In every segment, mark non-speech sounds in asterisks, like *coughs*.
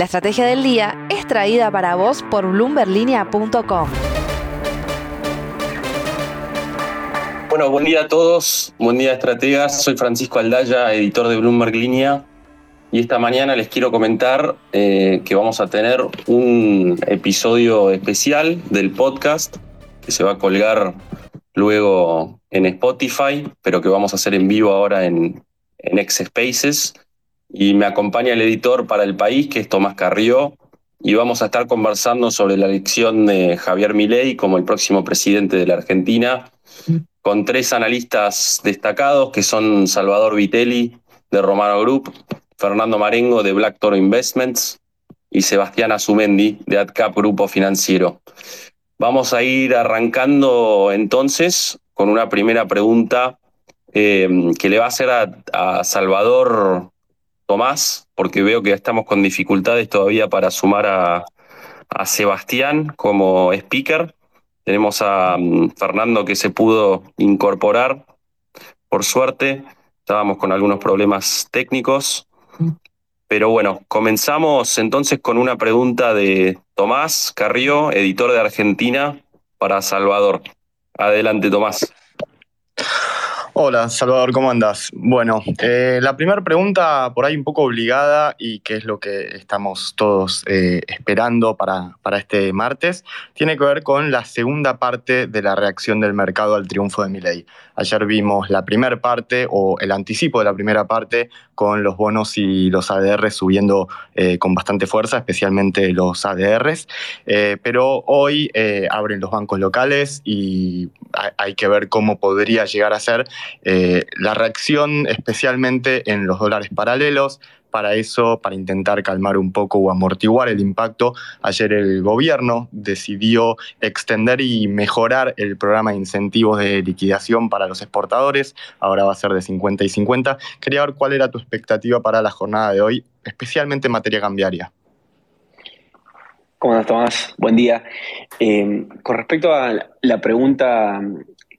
La estrategia del día es traída para vos por bloomberlinia.com. Bueno, buen día a todos, buen día estrategas. Soy Francisco Aldaya, editor de Bloomberg Línea. Y esta mañana les quiero comentar eh, que vamos a tener un episodio especial del podcast que se va a colgar luego en Spotify, pero que vamos a hacer en vivo ahora en, en X Spaces. Y me acompaña el editor para el país, que es Tomás Carrió, y vamos a estar conversando sobre la elección de Javier Milei como el próximo presidente de la Argentina, con tres analistas destacados, que son Salvador Vitelli, de Romano Group, Fernando Marengo, de Black Toro Investments, y Sebastián Azumendi, de AdCap Grupo Financiero. Vamos a ir arrancando entonces con una primera pregunta eh, que le va a hacer a, Salvador Tomás, porque veo que estamos con dificultades todavía para sumar a, Sebastián como speaker. Tenemos a mm, Fernando que se pudo incorporar, por suerte. Estábamos con algunos problemas técnicos. Pero bueno, comenzamos entonces con una pregunta de Tomás Carrió, editor de Argentina para Salvador. Adelante, Tomás. Hola, Salvador, ¿cómo andas? Bueno, eh, la primera pregunta por ahí un poco obligada y que es lo que estamos todos eh, esperando para, para, este martes, tiene que ver con la segunda parte de la reacción del mercado al triunfo de Milei. Ayer vimos la primera parte o el anticipo de la primera parte con los bonos y los ADR subiendo eh, con bastante fuerza, especialmente los ADRs, pero hoy abren los bancos locales y hay que ver cómo podría llegar a ser eh, la reacción especialmente en los dólares paralelos. Para eso, para intentar calmar un poco o amortiguar el impacto, ayer el gobierno decidió extender y mejorar el programa de incentivos de liquidación para los exportadores. Ahora va a ser de 50 y 50. Quería ver cuál era tu expectativa para la jornada de hoy, especialmente en materia cambiaria. ¿Cómo andas, Tomás? Buen día. Eh, con respecto a la pregunta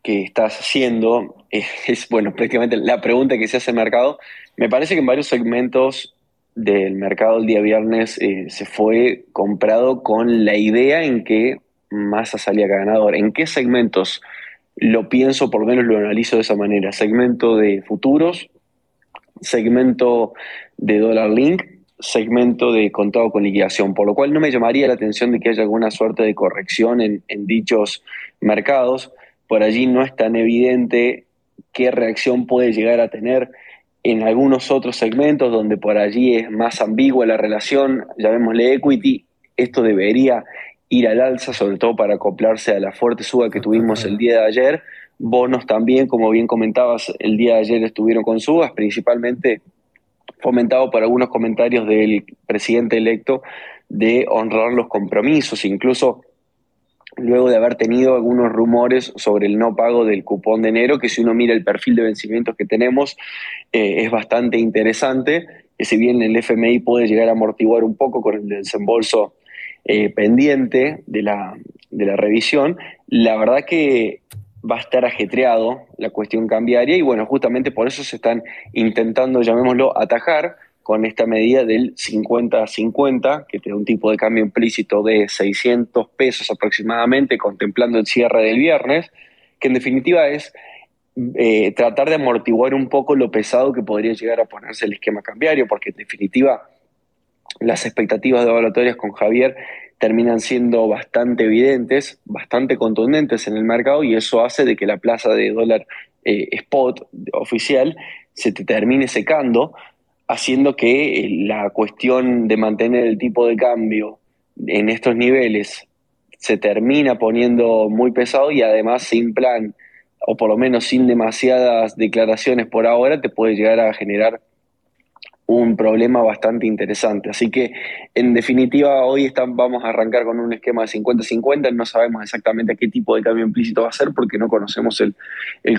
que estás haciendo, *laughs* es, bueno, prácticamente la pregunta que se hace el mercado. Me parece que en varios segmentos del mercado el día viernes eh, se fue comprado con la idea en que Massa salía ganador. ¿En qué segmentos? Lo pienso, por lo menos lo analizo de esa manera. Segmento de futuros, segmento de dólar link, segmento de contado con liquidación, por lo cual no me llamaría la atención de que haya alguna suerte de corrección en, dichos mercados. Por allí no es tan evidente qué reacción puede llegar a tener en algunos otros segmentos donde por allí es más ambigua la relación, llamémosle equity, esto debería ir al alza, sobre todo para acoplarse a la fuerte suba que tuvimos el día de ayer. Bonos también, como bien comentabas, el día de ayer estuvieron con subas, principalmente fomentado por algunos comentarios del presidente electo de honrar los compromisos, incluso luego de haber tenido algunos rumores sobre el no pago del cupón de enero, que si uno mira el perfil de vencimientos que tenemos, eh, es bastante interesante, que si bien el FMI puede llegar a amortiguar un poco con el desembolso eh, pendiente de la, de la revisión, la verdad que va a estar ajetreado la cuestión cambiaria y bueno, justamente por eso se están intentando, llamémoslo, atajar con esta medida del 50-50, que tiene un tipo de cambio implícito de 600 pesos aproximadamente, contemplando el cierre del viernes, que en definitiva es eh, tratar de amortiguar un poco lo pesado que podría llegar a ponerse el esquema cambiario, porque en definitiva las expectativas de evaluatorias con Javier terminan siendo bastante evidentes, bastante contundentes en el mercado y eso hace de que la plaza de dólar eh, spot oficial se te termine secando, haciendo que eh, la cuestión de mantener el tipo de cambio en estos niveles se termina poniendo muy pesado y además sin plan, o por lo menos sin demasiadas declaraciones por ahora, te puede llegar a generar un problema bastante interesante. Así que, en definitiva, hoy vamos a arrancar con un esquema de 50-50. No sabemos exactamente qué tipo de cambio implícito va a ser porque no conocemos el,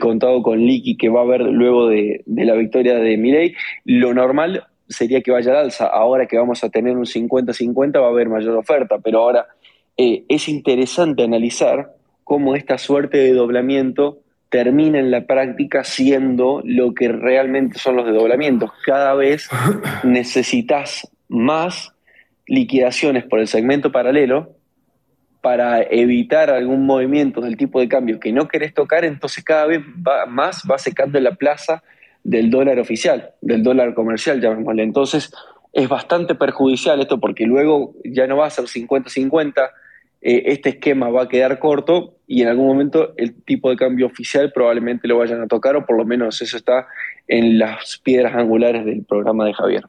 contado con liqui que va a haber luego de, la victoria de Milei. Lo normal sería que vaya al alza. Ahora que vamos a tener un 50-50 va a haber mayor oferta, pero ahora eh, es interesante analizar cómo esta suerte de doblamiento termina en la práctica siendo lo que realmente son los desdoblamientos. Cada vez *coughs* necesitas más liquidaciones por el segmento paralelo para evitar algún movimiento del tipo de cambio que no querés tocar, entonces cada vez más va secando la plaza del dólar oficial, del dólar comercial, llamémosle. Entonces es bastante perjudicial esto porque luego ya no va a ser 50-50, eh, este esquema va a quedar corto y en algún momento el tipo de cambio oficial probablemente lo vayan a tocar o por lo menos eso está en las piedras angulares del programa de Javier.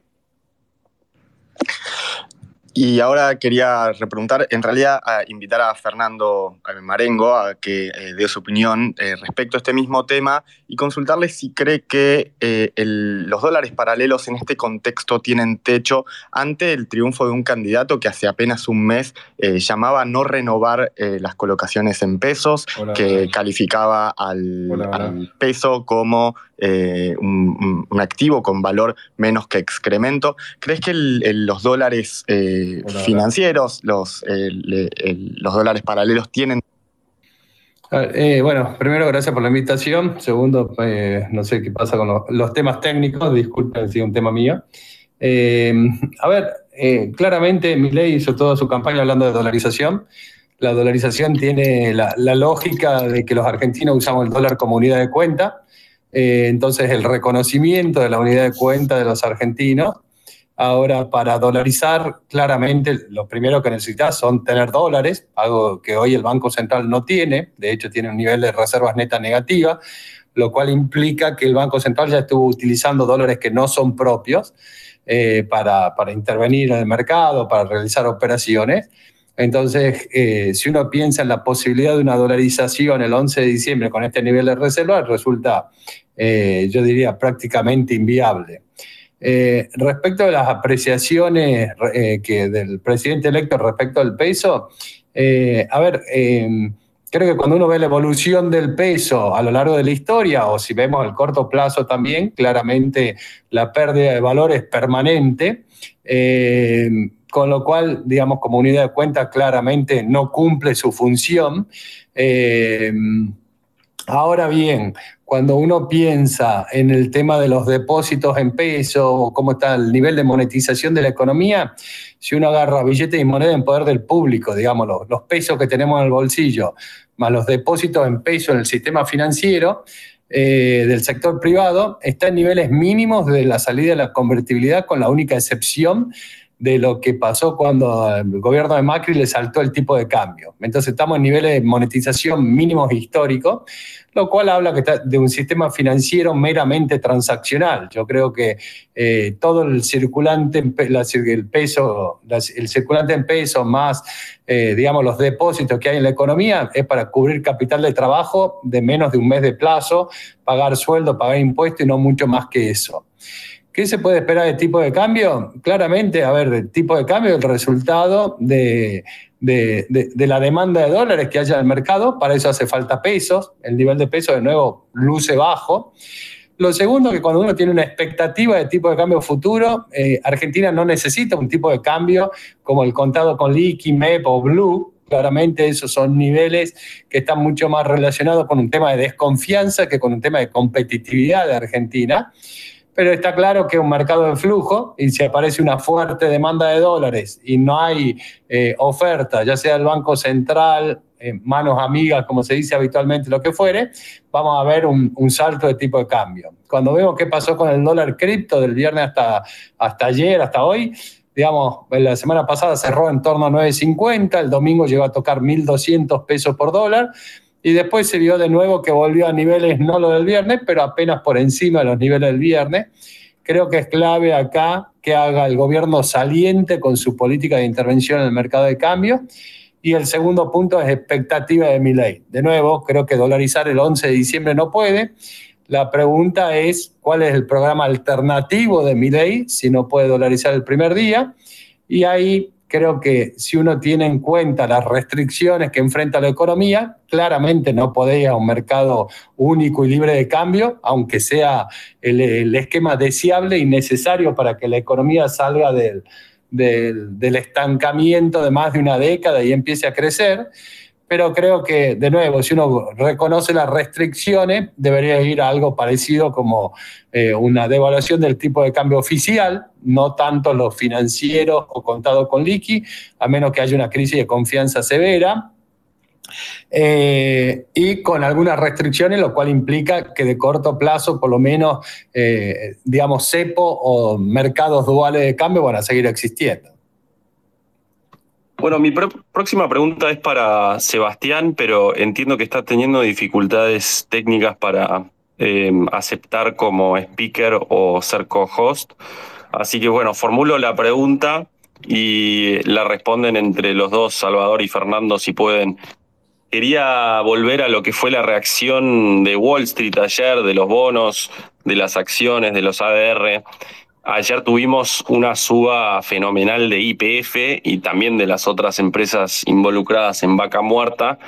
Y ahora quería repreguntar, en realidad a invitar a Fernando Marengo a que eh, dé su opinión eh, respecto a este mismo tema y consultarle si cree que eh, los dólares paralelos en este contexto tienen techo ante el triunfo de un candidato que hace apenas un mes llamaba no renovar las colocaciones en pesos, que calificaba al peso como eh, un, activo con valor menos que excremento. ¿Crees que los dólares eh, financieros, los, los dólares paralelos tienen... Eh, bueno, primero, gracias por la invitación. Segundo, no sé qué pasa con los, temas técnicos, disculpen si es un tema mío. a ver, claramente ley hizo toda su campaña hablando de dolarización. La dolarización tiene la, la lógica de que los argentinos usamos el dólar como unidad de cuenta eh, entonces, el reconocimiento de la unidad de cuenta de los argentinos. Ahora, para dolarizar, claramente lo primero que necesitas son tener dólares, algo que hoy el Banco Central no tiene, de hecho tiene un nivel de reservas netas negativa, lo cual implica que el Banco Central ya estuvo utilizando dólares que no son propios eh, para, para intervenir en el mercado, para realizar operaciones. Entonces, eh, si uno piensa en la posibilidad de una dolarización el 11 de diciembre con este nivel de reserva, resulta, eh, yo diría, prácticamente inviable. Eh, respecto a las apreciaciones que del presidente electo respecto al peso, a ver, creo que cuando uno ve la evolución del peso a lo largo de la historia, o si vemos el corto plazo también, claramente la pérdida de valor es permanente con lo cual, digamos, como unidad de cuenta claramente no cumple su función. Eh, ahora bien, cuando uno piensa en el tema de los depósitos en pesos, cómo está el nivel de monetización de la economía, si uno agarra billetes y moneda en poder del público, digamos, los, pesos que tenemos en el bolsillo, más los depósitos en pesos en el sistema financiero, eh, del sector privado está en niveles mínimos de la salida de la convertibilidad, con la única excepción de lo que pasó cuando el gobierno de Macri le saltó el tipo de cambio. Entonces estamos en niveles de monetización mínimos históricos, lo cual habla que de un sistema financiero meramente transaccional. Yo creo que eh, todo el circulante, el peso, el circulante en peso más, eh, digamos, los depósitos que hay en la economía es para cubrir capital de trabajo de menos de un mes de plazo, pagar sueldo, pagar impuestos y no mucho más que eso. ¿Qué se puede esperar de tipo de cambio? Claramente, a ver, del tipo de cambio, el resultado de, la demanda de dólares que haya en el mercado, para eso hace falta pesos, el nivel de peso de nuevo luce bajo. Lo segundo, que cuando uno tiene una expectativa de tipo de cambio futuro, eh, Argentina no necesita un tipo de cambio como el contado con liqui, MEP o Blue, claramente esos son niveles que están mucho más relacionados con un tema de desconfianza que con un tema de competitividad de Argentina pero está claro que un mercado de flujo y si aparece una fuerte demanda de dólares y no hay eh, oferta, ya sea el Banco Central, eh, manos amigas, como se dice habitualmente, lo que fuere, vamos a ver un, salto de tipo de cambio. Cuando vemos qué pasó con el dólar cripto del viernes hasta, hasta ayer, hasta hoy, digamos, la semana pasada cerró en torno a 9.50, el domingo llegó a tocar 1.200 pesos por dólar, y después se vio de nuevo que volvió a niveles no lo del viernes, pero apenas por encima de los niveles del viernes. Creo que es clave acá que haga el gobierno saliente con su política de intervención en el mercado de cambio. Y el segundo punto es expectativa de mi ley. De nuevo, creo que dolarizar el 11 de diciembre no puede. La pregunta es cuál es el programa alternativo de mi ley si no puede dolarizar el primer día. Y ahí creo que si uno tiene en cuenta las restricciones que enfrenta la economía, claramente no podéis a un mercado único y libre de cambio, aunque sea el, esquema deseable y necesario para que la economía salga del, del, estancamiento de más de una década y empiece a crecer. Pero creo que, de nuevo, si uno reconoce las restricciones, debería ir a algo parecido como eh, una devaluación del tipo de cambio oficial, no tanto los financieros o contado con liqui, a menos que haya una crisis de confianza severa. Eh, y con algunas restricciones, lo cual implica que de corto plazo, por lo menos, eh, digamos, cepo o mercados duales de cambio van a seguir existiendo. Bueno, mi próxima pregunta es para Sebastián, pero entiendo que está teniendo dificultades técnicas para em, aceptar como speaker o ser co-host. Así que bueno, formulo la pregunta y la responden entre los dos, Salvador y Fernando, si pueden. Quería volver a lo que fue la reacción de Wall Street ayer, de los bonos, de las acciones, de los ADR. Ayer tuvimos una suba fenomenal de IPF y también de las otras empresas involucradas en vaca muerta.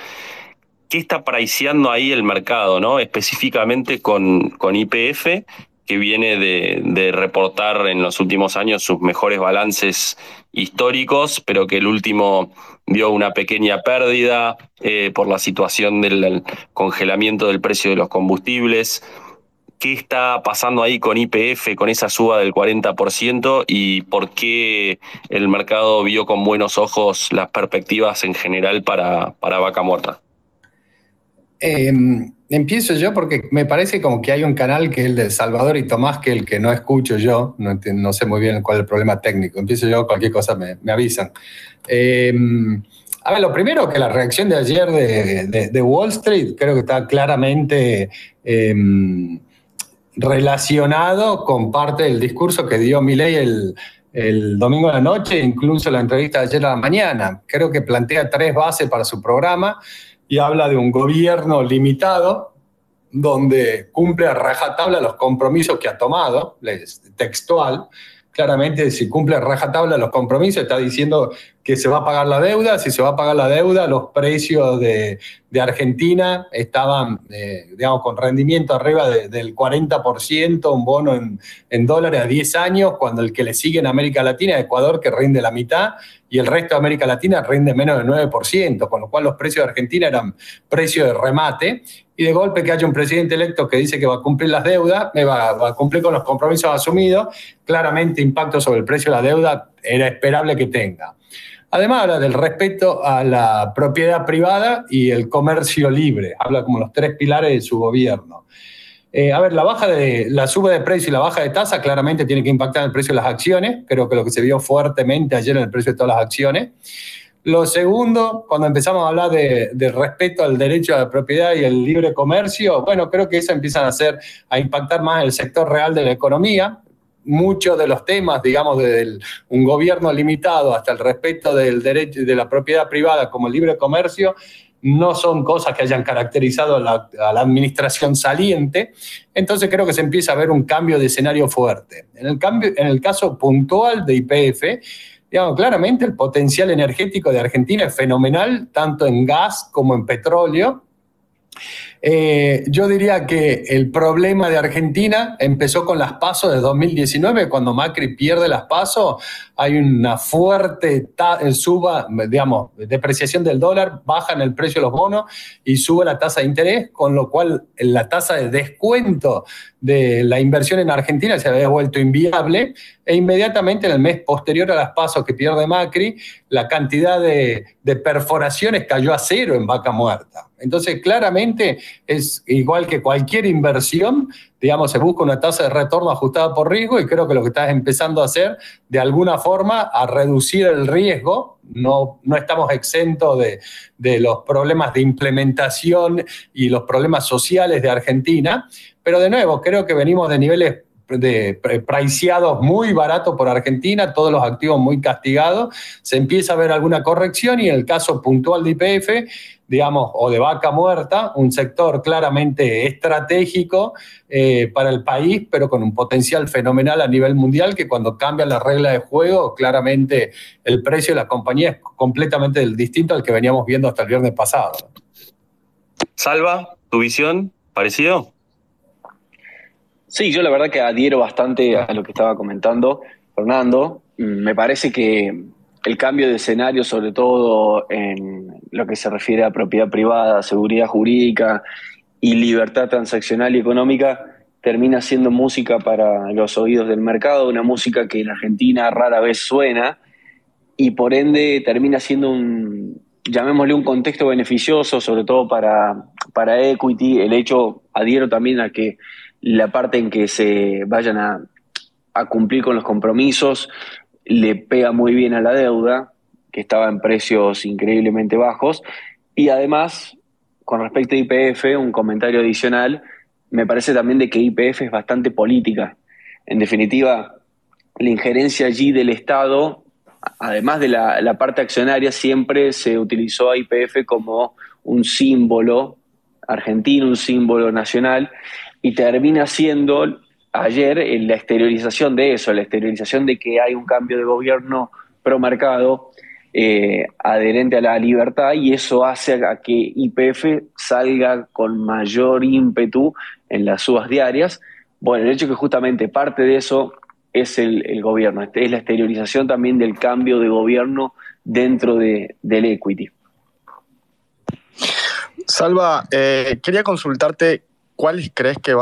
¿Qué está priceando ahí el mercado, no? Específicamente con, con IPF, que viene de, reportar en los últimos años sus mejores balances históricos, pero que el último dio una pequeña pérdida eh, por la situación del congelamiento del precio de los combustibles qué está pasando ahí con IPF, con esa suba del 40% y por qué el mercado vio con buenos ojos las perspectivas en general para, para vaca muerta. Em, empiezo yo porque me parece como que hay un canal que es el de Salvador y Tomás, que el que no escucho yo, no, sé muy bien cuál es el problema técnico. Empiezo yo, cualquier cosa me, avisan. Em, a ver, lo primero que la reacción de ayer de, Wall Street creo que está claramente em, relacionado con parte del discurso que dio Milei el, el domingo de la noche, incluso la entrevista de ayer a la mañana. Creo que plantea tres bases para su programa y habla de un gobierno limitado donde cumple a rajatabla los compromisos que ha tomado, textual, claramente si cumple rajatabla los compromisos, está diciendo que se va a pagar la deuda, si se va a pagar la deuda, los precios de, Argentina estaban, eh, digamos, con rendimiento arriba del 40%, un bono en, dólares a 10 años, cuando el que le sigue en América Latina es Ecuador, que rinde la mitad, y el resto de América Latina rinde menos del 9%, con lo cual los precios de Argentina eran precios de remate, y de golpe que haya un presidente electo que dice que va a cumplir las deudas, me va, a cumplir con los compromisos asumidos, claramente impacto sobre el precio de la deuda era esperable que tenga. Además habla del respeto a la propiedad privada y el comercio libre, habla como los tres pilares de su gobierno. Eh, a ver, la baja de la suba de precio y la baja de tasa claramente tiene que impactar en el precio de las acciones, creo que lo que se vio fuertemente ayer en el precio de todas las acciones. Lo segundo, cuando empezamos a hablar de, respeto al derecho a la propiedad y el libre comercio, bueno, creo que eso empieza a hacer, a impactar más el sector real de la economía. Muchos de los temas, digamos, de un gobierno limitado hasta el respeto del derecho de la propiedad privada como libre comercio, no son cosas que hayan caracterizado a la, a la, administración saliente, entonces creo que se empieza a ver un cambio de escenario fuerte. En el, cambio, en el caso puntual de IPF, claramente el potencial energético de Argentina es fenomenal, tanto en gas como en petróleo. Eh, yo diría que el problema de Argentina empezó con las pasos de 2019, cuando Macri pierde las pasos, hay una fuerte eh, suba, digamos, depreciación del dólar, baja en el precio de los bonos y sube la tasa de interés, con lo cual la tasa de descuento de la inversión en Argentina se había vuelto inviable e inmediatamente en el mes posterior a las pasos que pierde Macri, la cantidad de perforaciones cayó a cero en vaca muerta. Entonces, claramente es igual que cualquier inversión, digamos, se busca una tasa de retorno ajustada por riesgo y creo que lo que estás empezando a hacer, de alguna forma, a reducir el riesgo. No, no estamos exentos de, de los problemas de implementación y los problemas sociales de Argentina, pero de nuevo, creo que venimos de niveles de preciados muy baratos por Argentina, todos los activos muy castigados, se empieza a ver alguna corrección y en el caso puntual de IPF, digamos, o de vaca muerta, un sector claramente estratégico eh, para el país, pero con un potencial fenomenal a nivel mundial, que cuando cambian las reglas de juego, claramente el precio de la compañía es completamente distinto al que veníamos viendo hasta el viernes pasado. Salva, ¿tu visión? ¿Parecido? Sí, yo la verdad que adhiero bastante a lo que estaba comentando Fernando. Me parece que el cambio de escenario, sobre todo en lo que se refiere a propiedad privada, seguridad jurídica y libertad transaccional y económica, termina siendo música para los oídos del mercado, una música que en Argentina rara vez suena y por ende termina siendo un, llamémosle un contexto beneficioso, sobre todo para, para equity. El hecho, adhiero también a que la parte en que se vayan a, a cumplir con los compromisos le pega muy bien a la deuda, que estaba en precios increíblemente bajos, y además, con respecto a IPF, un comentario adicional, me parece también de que IPF es bastante política. En definitiva, la injerencia allí del Estado, además de la, parte accionaria, siempre se utilizó a IPF como un símbolo argentino, un símbolo nacional, y termina siendo ayer la exteriorización de eso, la exteriorización de que hay un cambio de gobierno pro mercado eh, adherente a la libertad y eso hace a que IPF salga con mayor ímpetu en las subas diarias. Bueno, el hecho que justamente parte de eso es el, gobierno, este, es la exteriorización también del cambio de gobierno dentro de, del equity. Salva, eh, quería consultarte ¿cuáles crees que,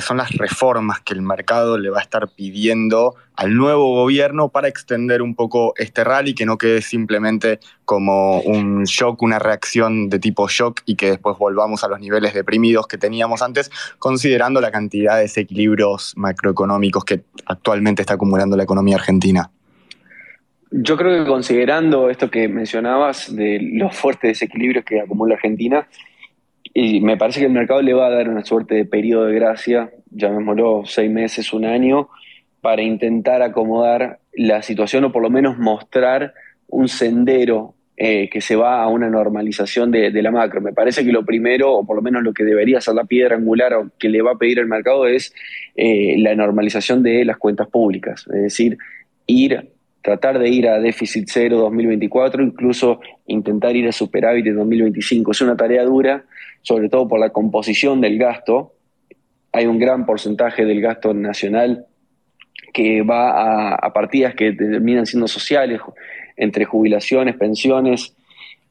son las reformas que el mercado le va a estar pidiendo al nuevo gobierno para extender un poco este rally, que no quede simplemente como un shock, una reacción de tipo shock y que después volvamos a los niveles deprimidos que teníamos antes, considerando la cantidad de desequilibrios macroeconómicos que actualmente está acumulando la economía argentina? Yo creo que considerando esto que mencionabas de los fuertes desequilibrios que acumula Argentina, y me parece que el mercado le va a dar una suerte de periodo de gracia, llamémoslo seis meses, un año, para intentar acomodar la situación o por lo menos mostrar un sendero eh, que se va a una normalización de, la macro. Me parece que lo primero, o por lo menos lo que debería ser la piedra angular o que le va a pedir el mercado es eh, la normalización de las cuentas públicas, es decir, ir tratar de ir a déficit cero 2024, incluso intentar ir a superávit en 2025. Es una tarea dura, sobre todo por la composición del gasto. Hay un gran porcentaje del gasto nacional que va a, partidas que terminan siendo sociales, entre jubilaciones, pensiones,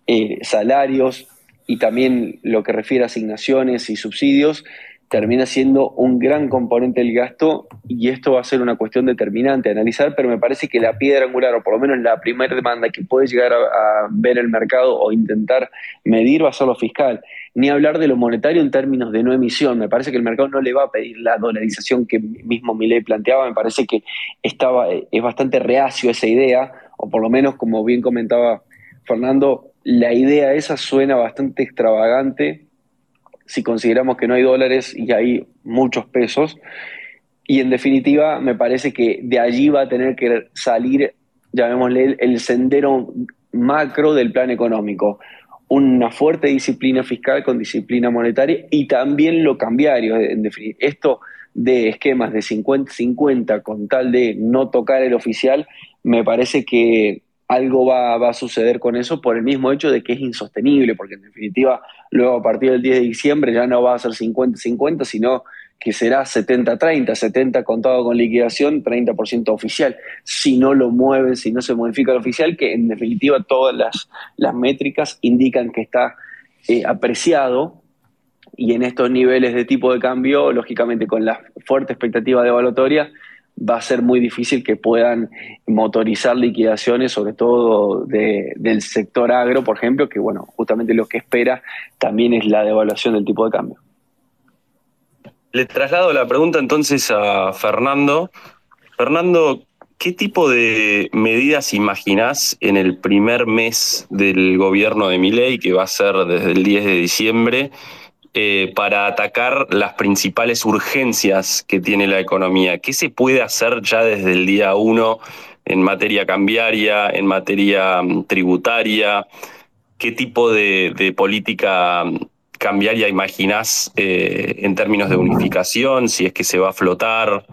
eh, salarios y también lo que refiere a asignaciones y subsidios, termina siendo un gran componente del gasto y esto va a ser una cuestión determinante a analizar, pero me parece que la piedra angular, o por lo menos la primera demanda que puede llegar a, ver el mercado o intentar medir va a ser lo fiscal. Ni hablar de lo monetario en términos de no emisión. Me parece que el mercado no le va a pedir la dolarización que mismo Milei planteaba. Me parece que estaba, es bastante reacio esa idea, o por lo menos, como bien comentaba Fernando, la idea esa suena bastante extravagante si consideramos que no hay dólares y hay muchos pesos. Y en definitiva, me parece que de allí va a tener que salir, llamémosle, el sendero macro del plan económico. Una fuerte disciplina fiscal con disciplina monetaria y también lo cambiario. En definitiva, esto de esquemas de 50-50 con tal de no tocar el oficial, me parece que algo va, a suceder con eso por el mismo hecho de que es insostenible, porque en definitiva luego a partir del 10 de diciembre ya no va a ser 50-50, sino que será 70-30, 70 contado con liquidación, 30% oficial. Si no lo mueven, si no se modifica el oficial, que en definitiva todas las, las métricas indican que está eh, apreciado y en estos niveles de tipo de cambio, lógicamente con la fuerte expectativa de evaluatoria, va a ser muy difícil que puedan motorizar liquidaciones, sobre todo del sector agro, por ejemplo, que bueno, justamente lo que espera también es la devaluación del tipo de cambio. Le traslado la pregunta entonces a Fernando. Fernando, ¿qué tipo de medidas imaginás en el primer mes del gobierno de Miley, que va a ser desde el 10 de diciembre? Eh, para atacar las principales urgencias que tiene la economía. ¿Qué se puede hacer ya desde el día uno en materia cambiaria, en materia mm, tributaria? ¿Qué tipo de, política mm, cambiaria imaginás eh, en términos de unificación? Si es que se va a flotar.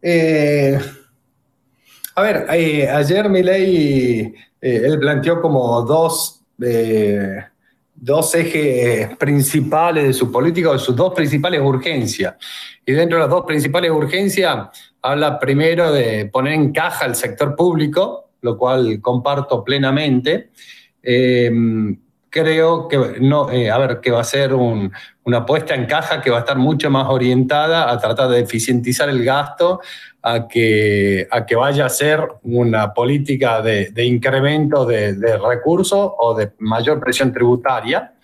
Eh, a ver, ayer Milei, él planteó como dos dos ejes principales de su política o sus dos principales urgencias. Y dentro de las dos principales urgencias, habla primero de poner en caja el sector público, lo cual comparto plenamente. Eh, creo que no, eh, a ver, que va a ser una puesta en caja que va a estar mucho más orientada a tratar de eficientizar el gasto, a que, a que vaya a ser una política de, incremento de, recursos o de mayor presión tributaria.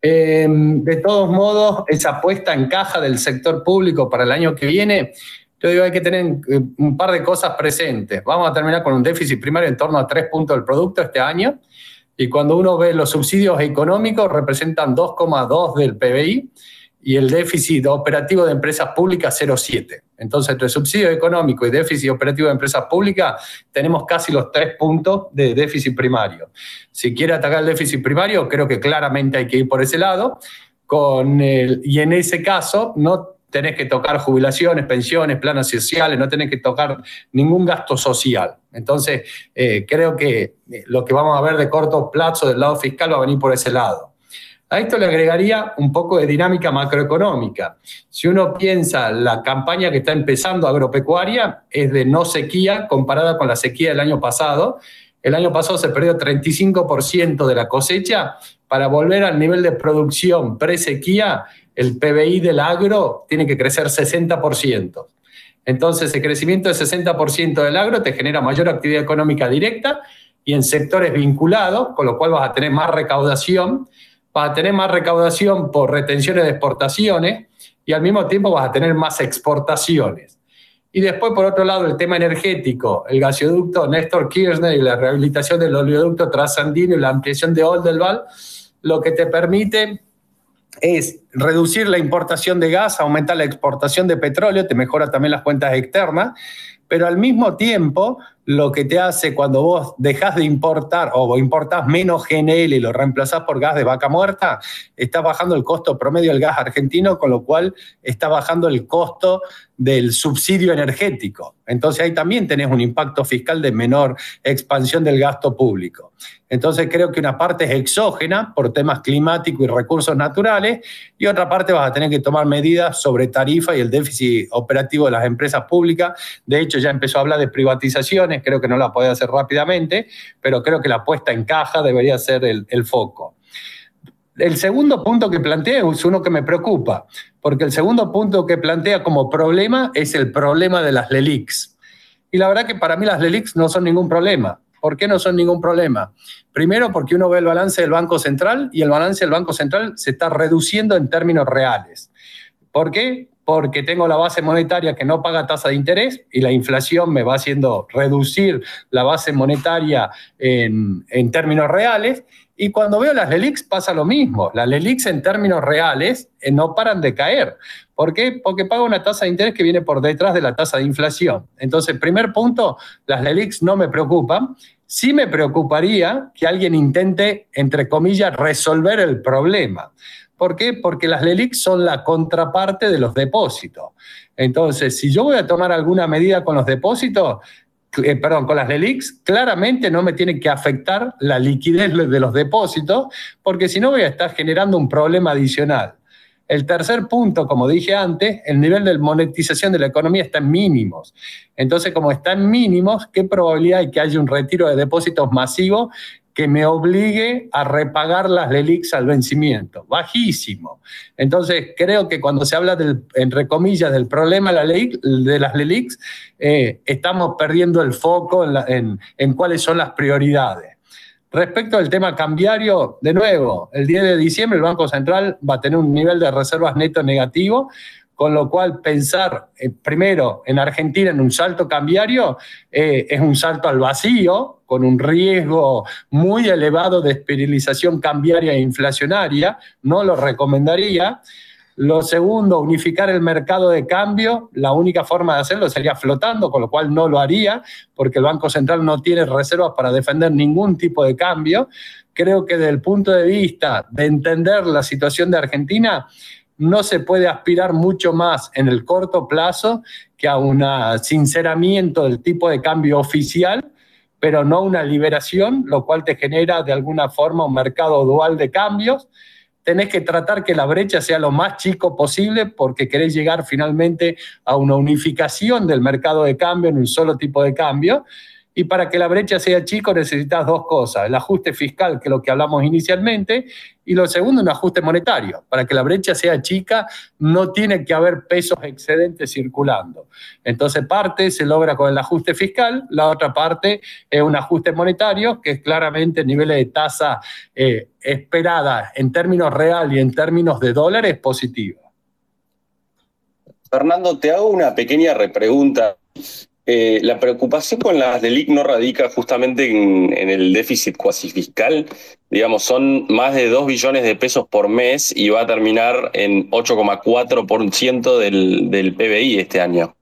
Em, de todos modos, esa puesta en caja del sector público para el año que viene, yo digo, hay que tener eh, un par de cosas presentes. Vamos a terminar con un déficit primario en torno a 3 puntos del producto este año y cuando uno ve los subsidios económicos, representan 2,2 del PBI y el déficit operativo de empresas públicas 0,7. Entonces, entre subsidio económico y déficit operativo de empresas públicas, tenemos casi los tres puntos de déficit primario. Si quiere atacar el déficit primario, creo que claramente hay que ir por ese lado. Con y en ese caso, no tenés que tocar jubilaciones, pensiones, planes sociales, no tenés que tocar ningún gasto social. Entonces, eh, creo que eh, lo que vamos a ver de corto plazo del lado fiscal va a venir por ese lado. A esto le agregaría un poco de dinámica macroeconómica. Si uno piensa la campaña que está empezando agropecuaria es de no sequía comparada con la sequía del año pasado. El año pasado se perdió 35% de la cosecha para volver al nivel de producción pre-sequía el PBI del agro tiene que crecer 60%. Entonces, el crecimiento de 60% del agro te genera mayor actividad económica directa y en sectores vinculados, con lo cual vas a tener más recaudación, vas a tener más recaudación por retenciones de exportaciones y al mismo tiempo vas a tener más exportaciones. Y después, por otro lado, el tema energético, el gasoducto Néstor Kirchner y la rehabilitación del oleoducto trasandino y la ampliación de Oldelval, lo que te permite es reducir la importación de gas, aumentar la exportación de petróleo, te mejora también las cuentas externas, pero al mismo tiempo lo que te hace cuando vos dejas de importar o importás menos GNL y lo reemplazás por gas de vaca muerta, está bajando el costo promedio del gas argentino, con lo cual está bajando el costo del subsidio energético. Entonces ahí también tenés un impacto fiscal de menor expansión del gasto público. Entonces creo que una parte es exógena por temas climáticos y recursos naturales y otra parte vas a tener que tomar medidas sobre tarifa y el déficit operativo de las empresas públicas. De hecho ya empezó a hablar de creo que no la puede hacer rápidamente, pero creo que la puesta en caja debería ser el, el foco. El segundo punto que plantea es uno que me preocupa, porque el segundo punto que plantea como problema es el problema de las LELIX. Y la verdad que para mí las LELIX no son ningún problema. ¿Por qué no son ningún problema? Primero porque uno ve el balance del Banco Central y el balance del Banco Central se está reduciendo en términos reales. ¿Por qué? Porque tengo la base monetaria que no paga tasa de interés y la inflación me va haciendo reducir la base monetaria en, términos reales y cuando veo las LELIX pasa lo mismo. Las LELIX en términos reales eh, no paran de caer. ¿Por qué? Porque paga una tasa de interés que viene por detrás de la tasa de inflación. Entonces, primer punto, las LELIX no me preocupan. Sí me preocuparía que alguien intente, entre comillas, resolver el problema. ¿Por qué? Porque las LELIX son la contraparte de los depósitos. Entonces, si yo voy a tomar alguna medida con los depósitos, eh, perdón, con las LELIX, claramente no me tiene que afectar la liquidez de los depósitos, porque si no voy a estar generando un problema adicional. El tercer punto, como dije antes, el nivel de monetización de la economía está en mínimos. Entonces, como está en mínimos, ¿qué probabilidad hay que haya un retiro de depósitos masivo que me obligue a repagar las LELIX al vencimiento. Bajísimo. Entonces, creo que cuando se habla, del, entre comillas, del problema de las LELIX, eh, estamos perdiendo el foco en, en cuáles son las prioridades. Respecto al tema cambiario, de nuevo, el 10 de diciembre el Banco Central va a tener un nivel de reservas neto negativo con lo cual pensar eh, primero en Argentina en un salto cambiario eh, es un salto al vacío, con un riesgo muy elevado de esterilización cambiaria e inflacionaria, no lo recomendaría. Lo segundo, unificar el mercado de cambio, la única forma de hacerlo sería flotando, con lo cual no lo haría, porque el Banco Central no tiene reservas para defender ningún tipo de cambio. Creo que desde el punto de vista de entender la situación de Argentina, no se puede aspirar mucho más en el corto plazo que a un sinceramiento del tipo de cambio oficial, pero no una liberación, lo cual te genera de alguna forma un mercado dual de cambios. Tenés que tratar que la brecha sea lo más chico posible porque querés llegar finalmente a una unificación del mercado de cambio en un solo tipo de cambio Y para que la brecha sea chico necesitas dos cosas, el ajuste fiscal, que es lo que hablamos inicialmente, y lo segundo, un ajuste monetario. Para que la brecha sea chica no tiene que haber pesos excedentes circulando. Entonces parte se logra con el ajuste fiscal, la otra parte es un ajuste monetario, que es claramente niveles de tasa eh, esperada en términos real y en términos de dólares positiva. Fernando, te hago una pequeña repregunta. Eh, la preocupación con las DELIC no radica justamente en, el déficit cuasi fiscal. Digamos, son más de 2 billones de pesos por mes y va a terminar en 8,4% del, del PBI este año.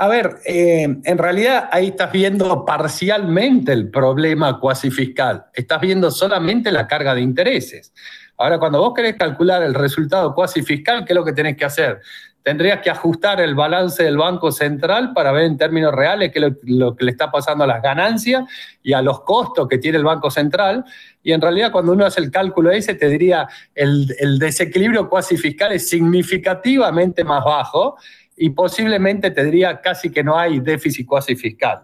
A ver, eh, en realidad ahí estás viendo parcialmente el problema cuasi fiscal. Estás viendo solamente la carga de intereses. Ahora, cuando vos querés calcular el resultado cuasi fiscal, ¿qué es lo que tenés que hacer? Tendrías que ajustar el balance del Banco Central para ver en términos reales qué es lo, que le está pasando a las ganancias y a los costos que tiene el Banco Central. Y en realidad cuando uno hace el cálculo ese, te diría el, el desequilibrio cuasi fiscal es significativamente más bajo y posiblemente te diría casi que no hay déficit cuasi fiscal.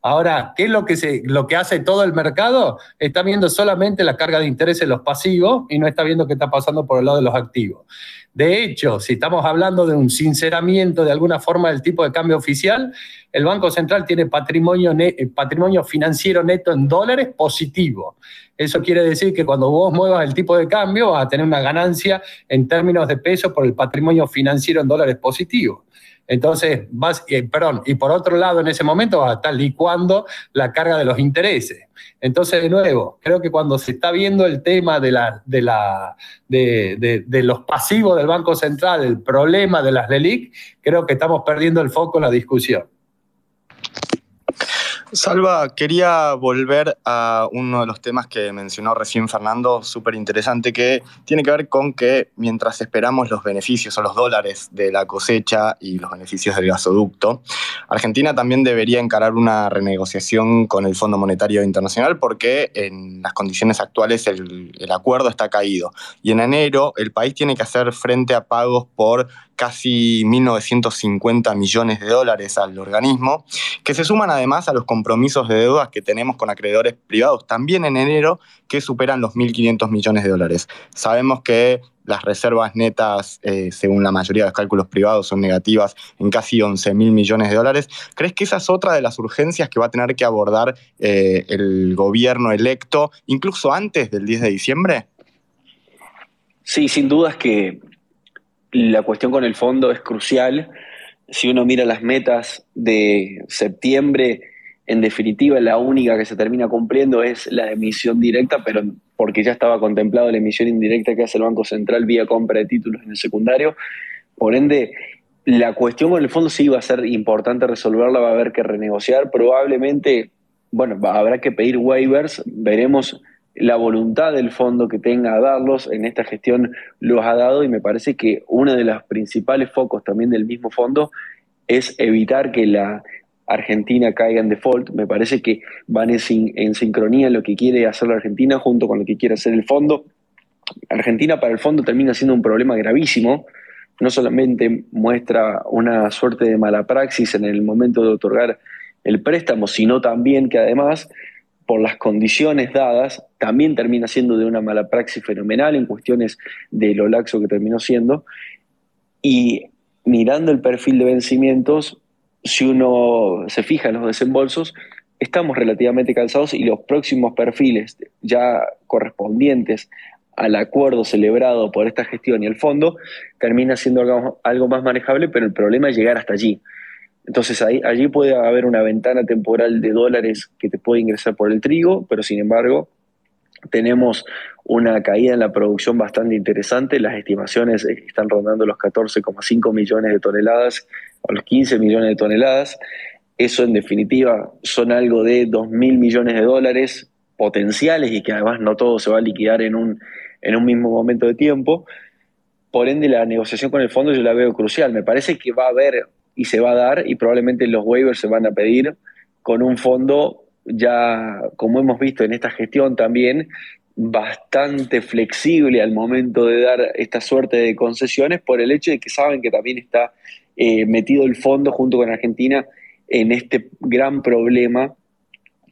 Ahora, ¿qué es lo que, se, lo que hace todo el mercado? Está viendo solamente la carga de interés en los pasivos y no está viendo qué está pasando por el lado de los activos. De hecho, si estamos hablando de un sinceramiento de alguna forma del tipo de cambio oficial, el Banco Central tiene patrimonio, eh, patrimonio financiero neto en dólares positivo. Eso quiere decir que cuando vos muevas el tipo de cambio vas a tener una ganancia en términos de peso por el patrimonio financiero en dólares positivo. Entonces, perdón, y por otro lado, en ese momento vas a estar licuando la carga de los intereses. Entonces, de nuevo, creo que cuando se está viendo el tema de, la, de, la, de, de, los pasivos del Banco Central, el problema de las LELIC, creo que estamos perdiendo el foco en la discusión. Salva, quería volver a uno de los temas que mencionó recién Fernando, súper interesante, que tiene que ver con que mientras esperamos los beneficios o los dólares de la cosecha y los beneficios del gasoducto, Argentina también debería encarar una renegociación con el Fondo Monetario Internacional porque en las condiciones actuales el, el acuerdo está caído. Y en enero el país tiene que hacer frente a pagos por casi 1.950 millones de dólares al organismo, que se suman además a los de deudas que tenemos con acreedores privados también en enero, que superan los 1.500 millones de dólares. Sabemos que las reservas netas, eh, según la mayoría de los cálculos privados, son negativas en casi 11 mil millones de dólares. ¿Crees que esa es otra de las urgencias que va a tener que abordar eh, el gobierno electo, incluso antes del 10 de diciembre? Sí, sin dudas que la cuestión con el fondo es crucial. Si uno mira las metas de septiembre, en definitiva la única que se termina cumpliendo es la emisión directa, pero porque ya estaba contemplado la emisión indirecta que hace el Banco Central vía compra de títulos en el secundario. Por ende, la cuestión con el fondo sí va a ser importante resolverla, va a haber que renegociar. Probablemente, bueno, habrá que pedir waivers, veremos la voluntad del fondo que tenga a darlos, en esta gestión los ha dado y me parece que uno de los principales focos también del mismo fondo es evitar que la Argentina caiga en default. Me parece que van en, sincronía lo que quiere hacer la Argentina junto con lo que quiere hacer el fondo. Argentina para el fondo termina siendo un problema gravísimo. No solamente muestra una suerte de mala praxis en el momento de otorgar el préstamo, sino también que además por las condiciones dadas, también termina siendo de una mala praxis fenomenal en cuestiones de lo laxo que terminó siendo. Y mirando el perfil de vencimientos, si uno se fija en los desembolsos, estamos relativamente cansados y los próximos perfiles ya correspondientes al acuerdo celebrado por esta gestión y el fondo termina siendo algo, algo más manejable, pero el problema es llegar hasta allí. Entonces ahí, allí puede haber una ventana temporal de dólares que te puede ingresar por el trigo, pero sin embargo tenemos una caída en la producción bastante interesante. Las estimaciones están rondando los 14,5 millones de toneladas o los 15 millones de toneladas. Eso en definitiva son algo de 2 mil millones de dólares potenciales y que además no todo se va a liquidar en un, en un mismo momento de tiempo. Por ende, la negociación con el fondo yo la veo crucial. Me parece que va a haber y se va a dar y probablemente los waivers se van a pedir con un fondo ya, como hemos visto en esta gestión también, bastante flexible al momento de dar esta suerte de concesiones por el hecho de que saben que también está eh, metido el fondo junto con Argentina en este gran problema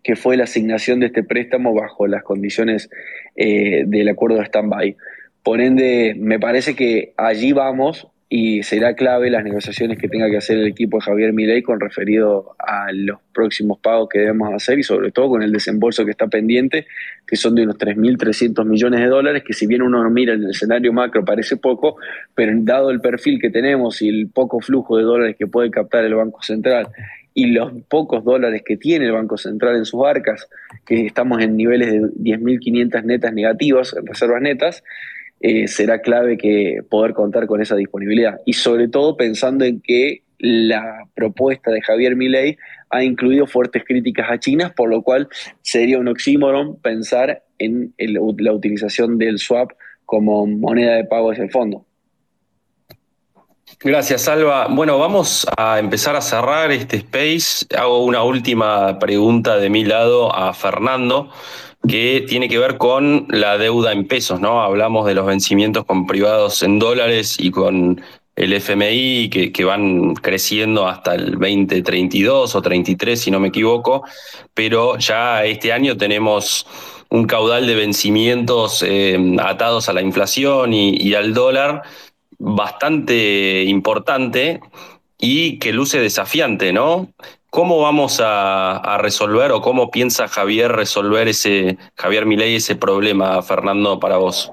que fue la asignación de este préstamo bajo las condiciones eh, del acuerdo de stand-by. Por ende, me parece que allí vamos y será clave las negociaciones que tenga que hacer el equipo de Javier Milei con referido a los próximos pagos que debemos hacer y sobre todo con el desembolso que está pendiente, que son de unos 3.300 millones de dólares, que si bien uno mira en el escenario macro parece poco, pero dado el perfil que tenemos y el poco flujo de dólares que puede captar el Banco Central y los pocos dólares que tiene el Banco Central en sus arcas, que estamos en niveles de 10.500 netas negativas, en reservas netas, eh, será clave que poder contar con esa disponibilidad. Y sobre todo pensando en que la propuesta de Javier Milei ha incluido fuertes críticas a China, por lo cual sería un oxímoron pensar en la utilización del swap como moneda de pago hacia el fondo. Gracias, Salva. Bueno, vamos a empezar a cerrar este space. Hago una última pregunta de mi lado a Fernando que tiene que ver con la deuda en pesos, ¿no? Hablamos de los vencimientos con privados en dólares y con el FMI que, van creciendo hasta el 2032 o 33, si no me equivoco, pero ya este año tenemos un caudal de vencimientos eh, atados a la inflación y al dólar bastante importante y que luce desafiante, ¿no? ¿Cómo vamos a, resolver o cómo piensa Javier resolver ese, Javier Milei, ese problema, Fernando, para vos?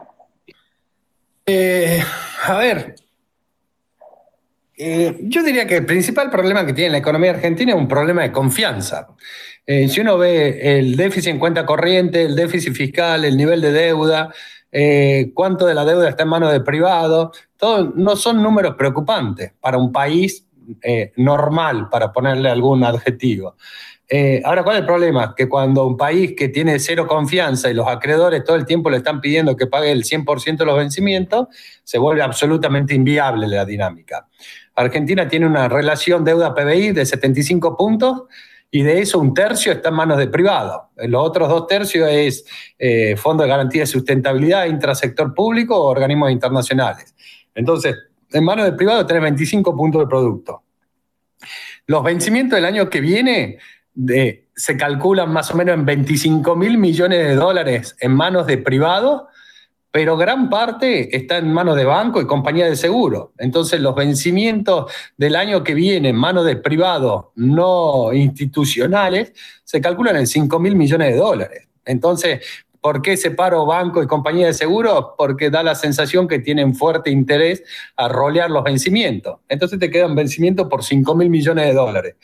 Eh, a ver, eh, yo diría que el principal problema que tiene la economía argentina es un problema de confianza. Eh, si uno ve el déficit en cuenta corriente, el déficit fiscal, el nivel de deuda, cuánto de la deuda está en manos de privado, todo, no son números preocupantes para un país eh, normal, para ponerle algún adjetivo. Eh, ahora, ¿cuál es el problema? Que cuando un país que tiene cero confianza y los acreedores todo el tiempo le están pidiendo que pague el 100% de los vencimientos, se vuelve absolutamente inviable la dinámica. Argentina tiene una relación deuda-PBI de 75 puntos y de eso un tercio está en manos de privado. Los otros dos tercios es eh, Fondo de Garantía de Sustentabilidad, intrasector público o organismos internacionales. Entonces, en manos del privado tenés 25 puntos de producto. Los vencimientos del año que viene se calculan más o menos en 25 mil millones de dólares en manos de privado, pero gran parte está en manos de banco y compañía de seguro. Entonces los vencimientos del año que viene en manos de privado no institucionales se calculan en 5 mil millones de dólares. Entonces, ¿Por qué separo banco y compañía de seguros? Porque da la sensación que tienen fuerte interés a rolear los vencimientos. Entonces te quedan vencimientos por 5 mil millones de dólares,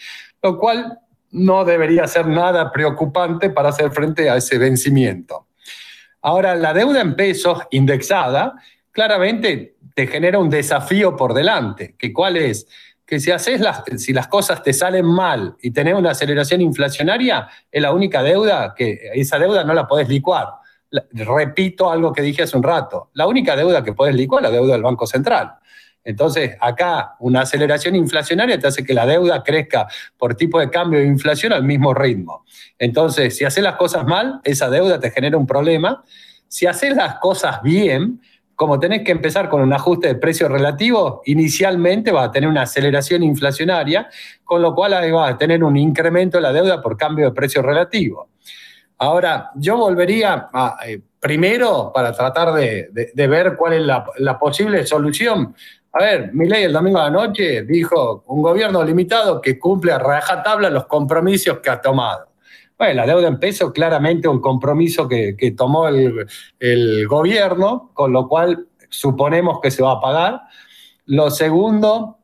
lo cual no debería ser nada preocupante para hacer frente a ese vencimiento. Ahora, la deuda en pesos indexada claramente te genera un desafío por delante, que cuál es que si haces las, si las cosas te salen mal y tenés una aceleración inflacionaria, es la única deuda que esa deuda no la podés licuar. repito algo que dije hace un rato. La única deuda que podés licuar es la deuda del Banco Central. Entonces, acá una aceleración inflacionaria te hace que la deuda crezca por tipo de cambio de inflación al mismo ritmo. Entonces, si haces las cosas mal, esa deuda te genera un problema. Si haces las cosas bien, como tenés que empezar con un ajuste de precio relativo, inicialmente va a tener una aceleración inflacionaria, con lo cual ahí va a tener un incremento de la deuda por cambio de precio relativo. Ahora, yo volvería eh, primero para tratar de, ver cuál es la, posible solución. A ver, ley el domingo de la noche dijo un gobierno limitado que cumple a rajatabla los compromisos que ha tomado. Bueno, la deuda en peso claramente un compromiso que, tomó el, gobierno, con lo cual suponemos que se va a pagar. Lo segundo,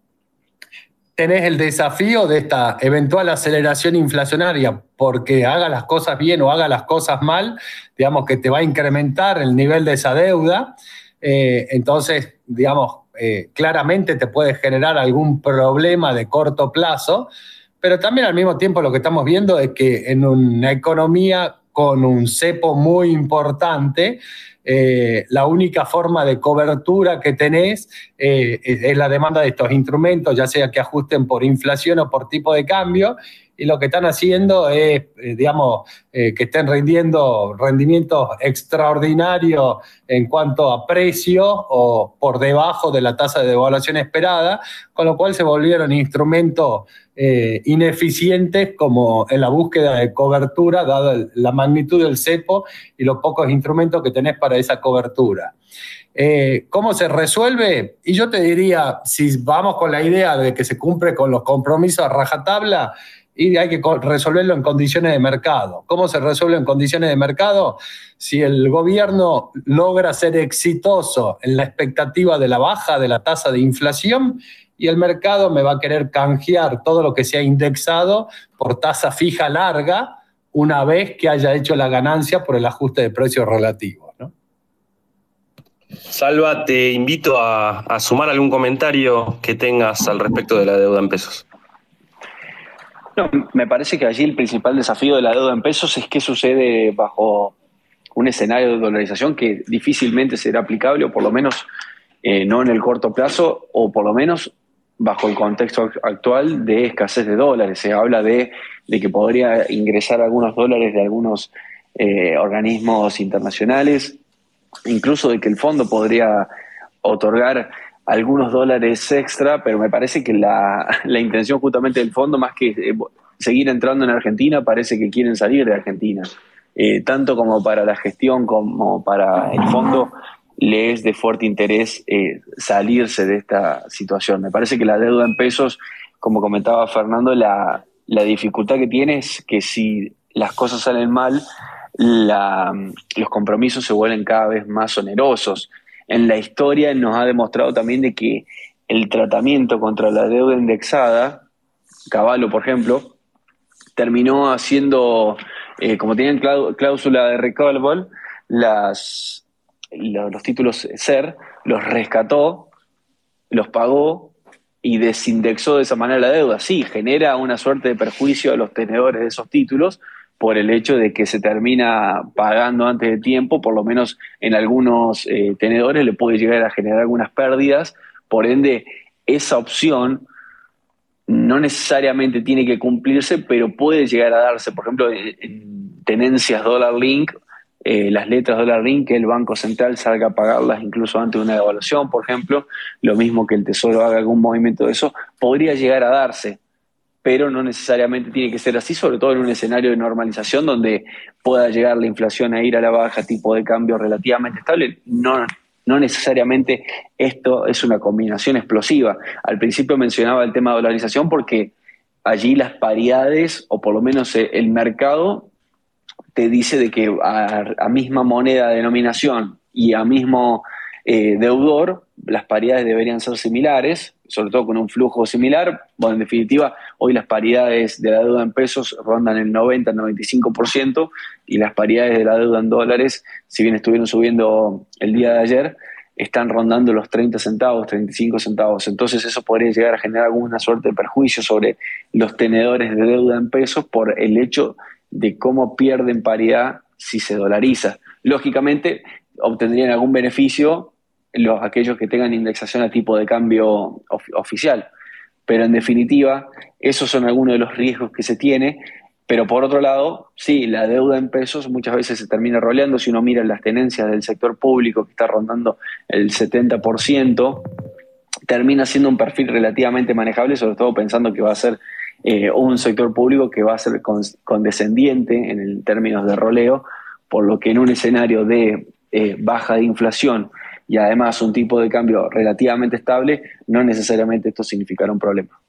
tenés el desafío de esta eventual aceleración inflacionaria, porque haga las cosas bien o haga las cosas mal, digamos que te va a incrementar el nivel de esa deuda. Eh, entonces, digamos, eh, claramente te puede generar algún problema de corto plazo pero también al mismo tiempo lo que estamos viendo es que en una economía con un cepo muy importante, eh, la única forma de cobertura que tenés eh, es, la demanda de estos instrumentos, ya sea que ajusten por inflación o por tipo de cambio, y lo que están haciendo es, eh, digamos, eh, que estén rindiendo rendimientos extraordinarios en cuanto a precio o por debajo de la tasa de devaluación esperada, con lo cual se volvieron instrumentos eh, ineficientes como en la búsqueda de cobertura, dada la magnitud del cepo y los pocos instrumentos que tenés para esa cobertura. ¿Cómo se resuelve? Y yo te diría, si vamos con la idea de que se cumple con los compromisos a rajatabla, y hay que resolverlo en condiciones de mercado. ¿Cómo se resuelve en condiciones de mercado? Si el gobierno logra ser exitoso en la expectativa de la baja de la tasa de inflación y el mercado me va a querer canjear todo lo que se ha indexado por tasa fija larga una vez que haya hecho la ganancia por el ajuste de precios relativos. Salva, te invito a, sumar algún comentario que tengas al respecto de la deuda en pesos. Me parece que allí el principal desafío de la deuda en pesos es qué sucede bajo un escenario de dolarización que difícilmente será aplicable, o por lo menos eh, no en el corto plazo, o por lo menos bajo el contexto actual de escasez de dólares. Se habla de, que podría ingresar algunos dólares de algunos eh, organismos internacionales incluso de que el fondo podría otorgar algunos dólares extra, pero me parece que la, *laughs* intención justamente del fondo, más que eh, seguir entrando en Argentina, parece que quieren salir de Argentina. Eh, tanto como para la gestión como para el fondo, le es de fuerte interés eh, salirse de esta situación. Me parece que la deuda en pesos, como comentaba Fernando, la, la dificultad que tiene es que si las cosas salen mal, los compromisos se vuelven cada vez más onerosos. En la historia nos ha demostrado también de que el tratamiento contra la deuda indexada, Caballo, por ejemplo, terminó haciendo, eh, como tenían cláusula de recallable, los títulos SER, los rescató, los pagó y desindexó de esa manera la deuda. Sí, genera una suerte de perjuicio a los tenedores de esos títulos, por el hecho de que se termina pagando antes de tiempo, por lo menos en algunos eh, tenedores le puede llegar a generar algunas pérdidas, por ende esa opción no necesariamente tiene que cumplirse, pero puede llegar a darse, por ejemplo, en tenencias dólar link, eh, las letras dólar link, que el Banco Central salga a pagarlas incluso antes de una devaluación, por ejemplo, lo mismo que el Tesoro haga algún movimiento de eso, podría llegar a darse pero no necesariamente tiene que ser así, sobre todo en un escenario de normalización donde pueda llegar la inflación a ir a la baja, tipo de cambio relativamente estable. No, no necesariamente esto es una combinación explosiva. Al principio mencionaba el tema de dolarización porque allí las paridades, o por lo menos eh, el mercado, te dice de que a, misma moneda de denominación y a mismo eh, deudor, las paridades deberían ser similares, sobre todo con un flujo similar. Bueno, en definitiva, hoy las paridades de la deuda en pesos rondan el 90-95% y las paridades de la deuda en dólares, si bien estuvieron subiendo el día de ayer, están rondando los 30 centavos, 35 centavos. Entonces eso podría llegar a generar alguna suerte de perjuicio sobre los tenedores de deuda en pesos por el hecho de cómo pierden paridad si se dolariza. Lógicamente, obtendrían algún beneficio los, aquellos que tengan indexación a tipo de cambio oficial. Pero en definitiva, esos son algunos de los riesgos que se tiene. Pero por otro lado, sí, la deuda en pesos muchas veces se termina roleando. Si uno mira las tenencias del sector público, que está rondando el 70%, termina siendo un perfil relativamente manejable, sobre todo pensando que va a ser eh, un sector público que va a ser condescendiente en términos de roleo, por lo que en un escenario de eh, baja de inflación y además un tipo de cambio relativamente estable, no necesariamente esto significará un problema.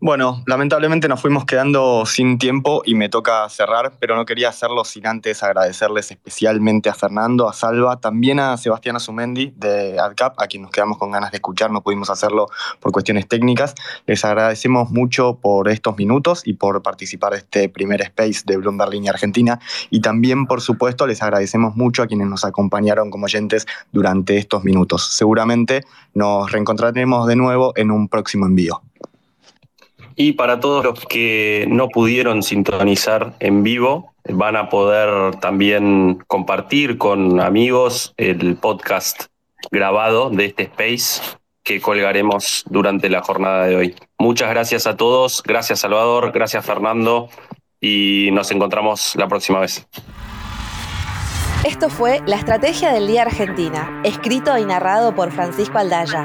Bueno, lamentablemente nos fuimos quedando sin tiempo y me toca cerrar, pero no quería hacerlo sin antes agradecerles especialmente a Fernando, a Salva, también a Sebastián Azumendi de AdCap, a quien nos quedamos con ganas de escuchar, no pudimos hacerlo por cuestiones técnicas. Les agradecemos mucho por estos minutos y por participar de este primer space de Bloomberg Línea Argentina y también, por supuesto, les agradecemos mucho a quienes nos acompañaron como oyentes durante estos minutos. Seguramente nos reencontraremos de nuevo en un próximo envío. Y para todos los que no pudieron sintonizar en vivo, van a poder también compartir con amigos el podcast grabado de este space que colgaremos durante la jornada de hoy. Muchas gracias a todos, gracias Salvador, gracias Fernando y nos encontramos la próxima vez. Esto fue La Estrategia del Día Argentina, escrito y narrado por Francisco Aldaya.